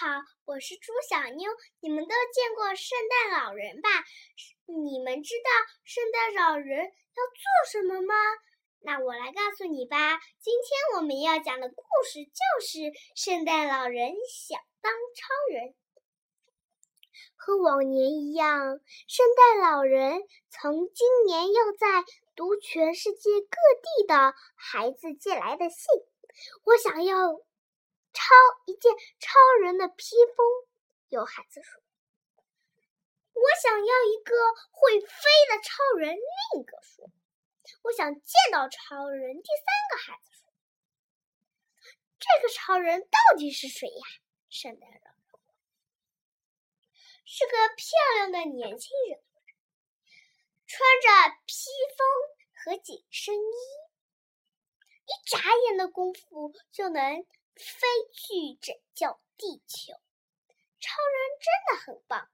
好，我是猪小妞。你们都见过圣诞老人吧？你们知道圣诞老人要做什么吗？那我来告诉你吧。今天我们要讲的故事就是圣诞老人想当超人。和往年一样，圣诞老人从今年又在读全世界各地的孩子寄来的信。我想要。超一件超人的披风，有孩子说：“我想要一个会飞的超人。”另一个说：“我想见到超人。”第三个孩子说：“这个超人到底是谁呀？”圣诞老人是个漂亮的年轻人，穿着披风和紧身衣，一眨眼的功夫就能。飞去拯救地球，超人真的很棒。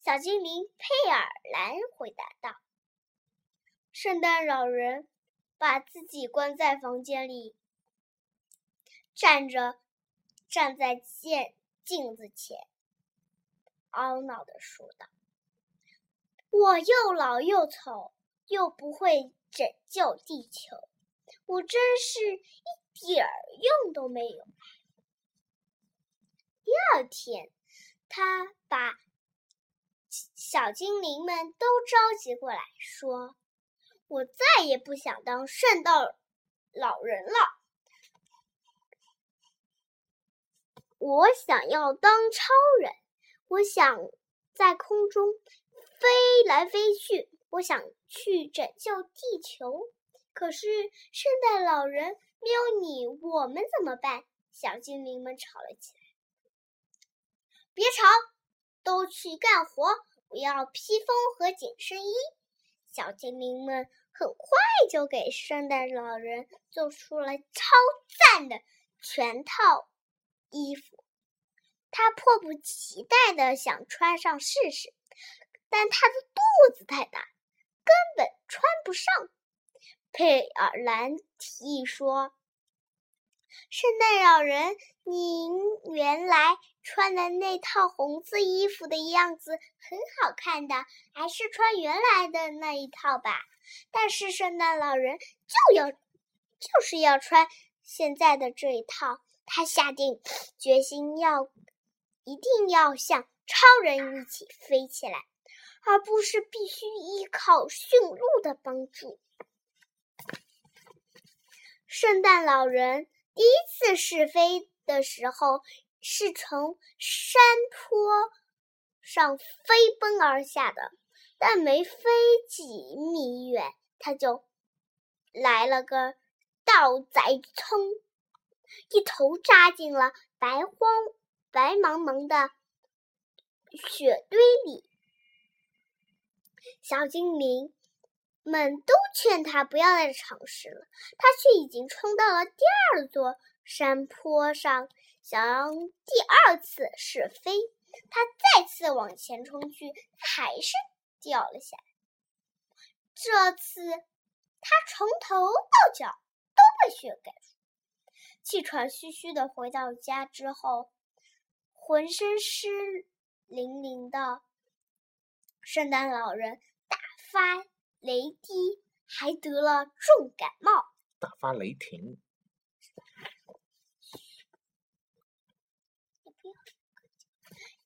小精灵佩尔兰回答道：“圣诞老人把自己关在房间里，站着，站在镜镜子前，懊恼地说道：‘我又老又丑，又不会拯救地球，我真是一……’”点儿用都没有。第二天，他把小精灵们都召集过来，说：“我再也不想当圣诞老人了，我想要当超人。我想在空中飞来飞去，我想去拯救地球。可是圣诞老人……”没有你，我们怎么办？小精灵们吵了起来。别吵，都去干活！我要披风和紧身衣。小精灵们很快就给圣诞老人做出了超赞的全套衣服。他迫不及待的想穿上试试，但他的肚子太大，根本穿不上。佩尔兰提议说：“圣诞老人，您原来穿的那套红色衣服的样子很好看的，还是穿原来的那一套吧。”但是圣诞老人就要就是要穿现在的这一套，他下定决心要一定要像超人一起飞起来，而不是必须依靠驯鹿的帮助。圣诞老人第一次试飞的时候，是从山坡上飞奔而下的，但没飞几米远，他就来了个倒栽葱，一头扎进了白荒白茫茫的雪堆里。小精灵。们都劝他不要再尝试了，他却已经冲到了第二座山坡上，想要第二次试飞。他再次往前冲去，还是掉了下来。这次他从头到脚都被雪盖住，气喘吁吁的回到家之后，浑身湿淋淋的。圣诞老人大发。雷滴还得了重感冒，大发雷霆。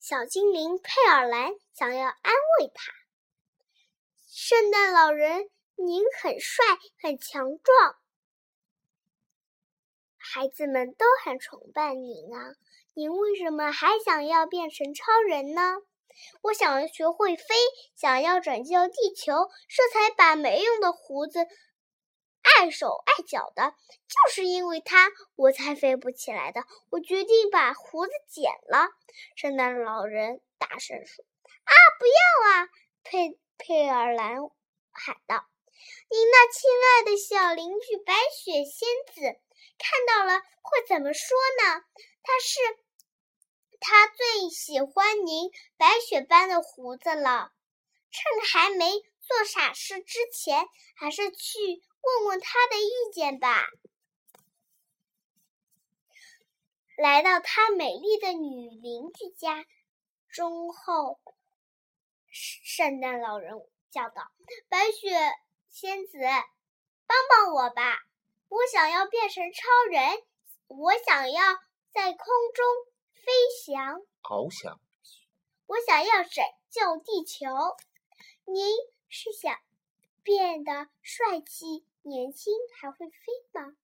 小精灵佩尔兰想要安慰他：“圣诞老人，您很帅，很强壮，孩子们都很崇拜您啊！您为什么还想要变成超人呢？”我想学会飞，想要拯救地球，这才把没用的胡子碍手碍脚的。就是因为它，我才飞不起来的。我决定把胡子剪了。圣诞老人大声说：“啊，不要啊！”佩佩尔兰喊道：“您那亲爱的小邻居白雪仙子看到了会怎么说呢？她是。”他最喜欢您白雪般的胡子了，趁还没做傻事之前，还是去问问他的意见吧。来到他美丽的女邻居家。中后，圣诞老人叫道：“白雪仙子，帮帮我吧！我想要变成超人，我想要在空中飞翔，翱翔。我想要拯救地球。您是想变得帅气、年轻，还会飞吗？”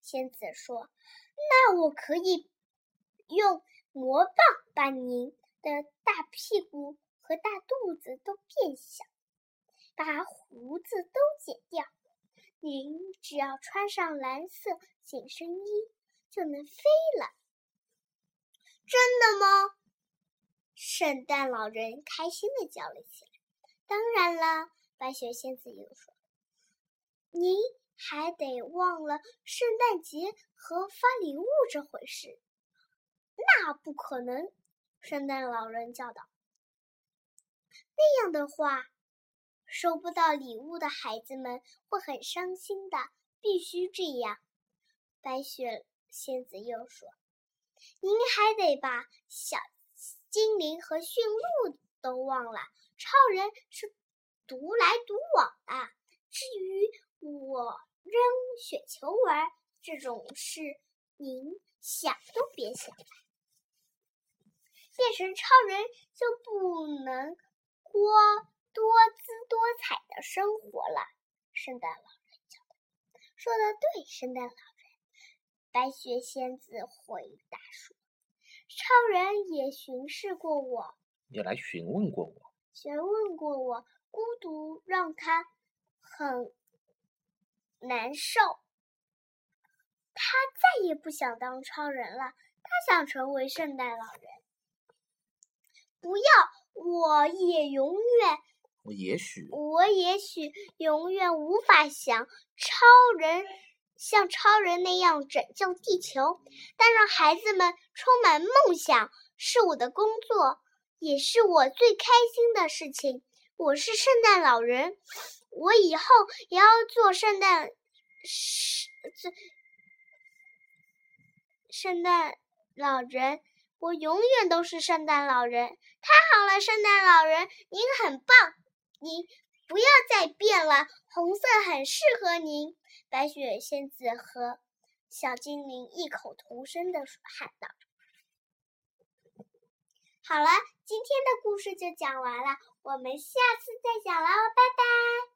仙子说：“那我可以用。”魔棒把您的大屁股和大肚子都变小，把胡子都剪掉。您只要穿上蓝色紧身衣，就能飞了。真的吗？圣诞老人开心的叫了起来。当然了，白雪仙子又说：“您还得忘了圣诞节和发礼物这回事。”那不可能！圣诞老人叫道。那样的话，收不到礼物的孩子们会很伤心的。必须这样。白雪仙子又说：“您还得把小精灵和驯鹿都忘了。超人是独来独往的。至于我扔雪球玩这种事，您想都别想。”变成超人就不能过多姿多彩的生活了。圣诞老人讲的：“说的对，圣诞老人。”白雪仙子回答说：“超人也巡视过我，也来询问过我，询问过我，孤独让他很难受。他再也不想当超人了，他想成为圣诞老人。”不要！我也永远，我也许，我也许永远无法想超人，像超人那样拯救地球。但让孩子们充满梦想是我的工作，也是我最开心的事情。我是圣诞老人，我以后也要做圣诞，圣圣诞老人。我永远都是圣诞老人。太好了，圣诞老人，您很棒。您不要再变了，红色很适合您。白雪仙子和小精灵异口同声的喊道：“好了，今天的故事就讲完了，我们下次再讲喽，拜拜。”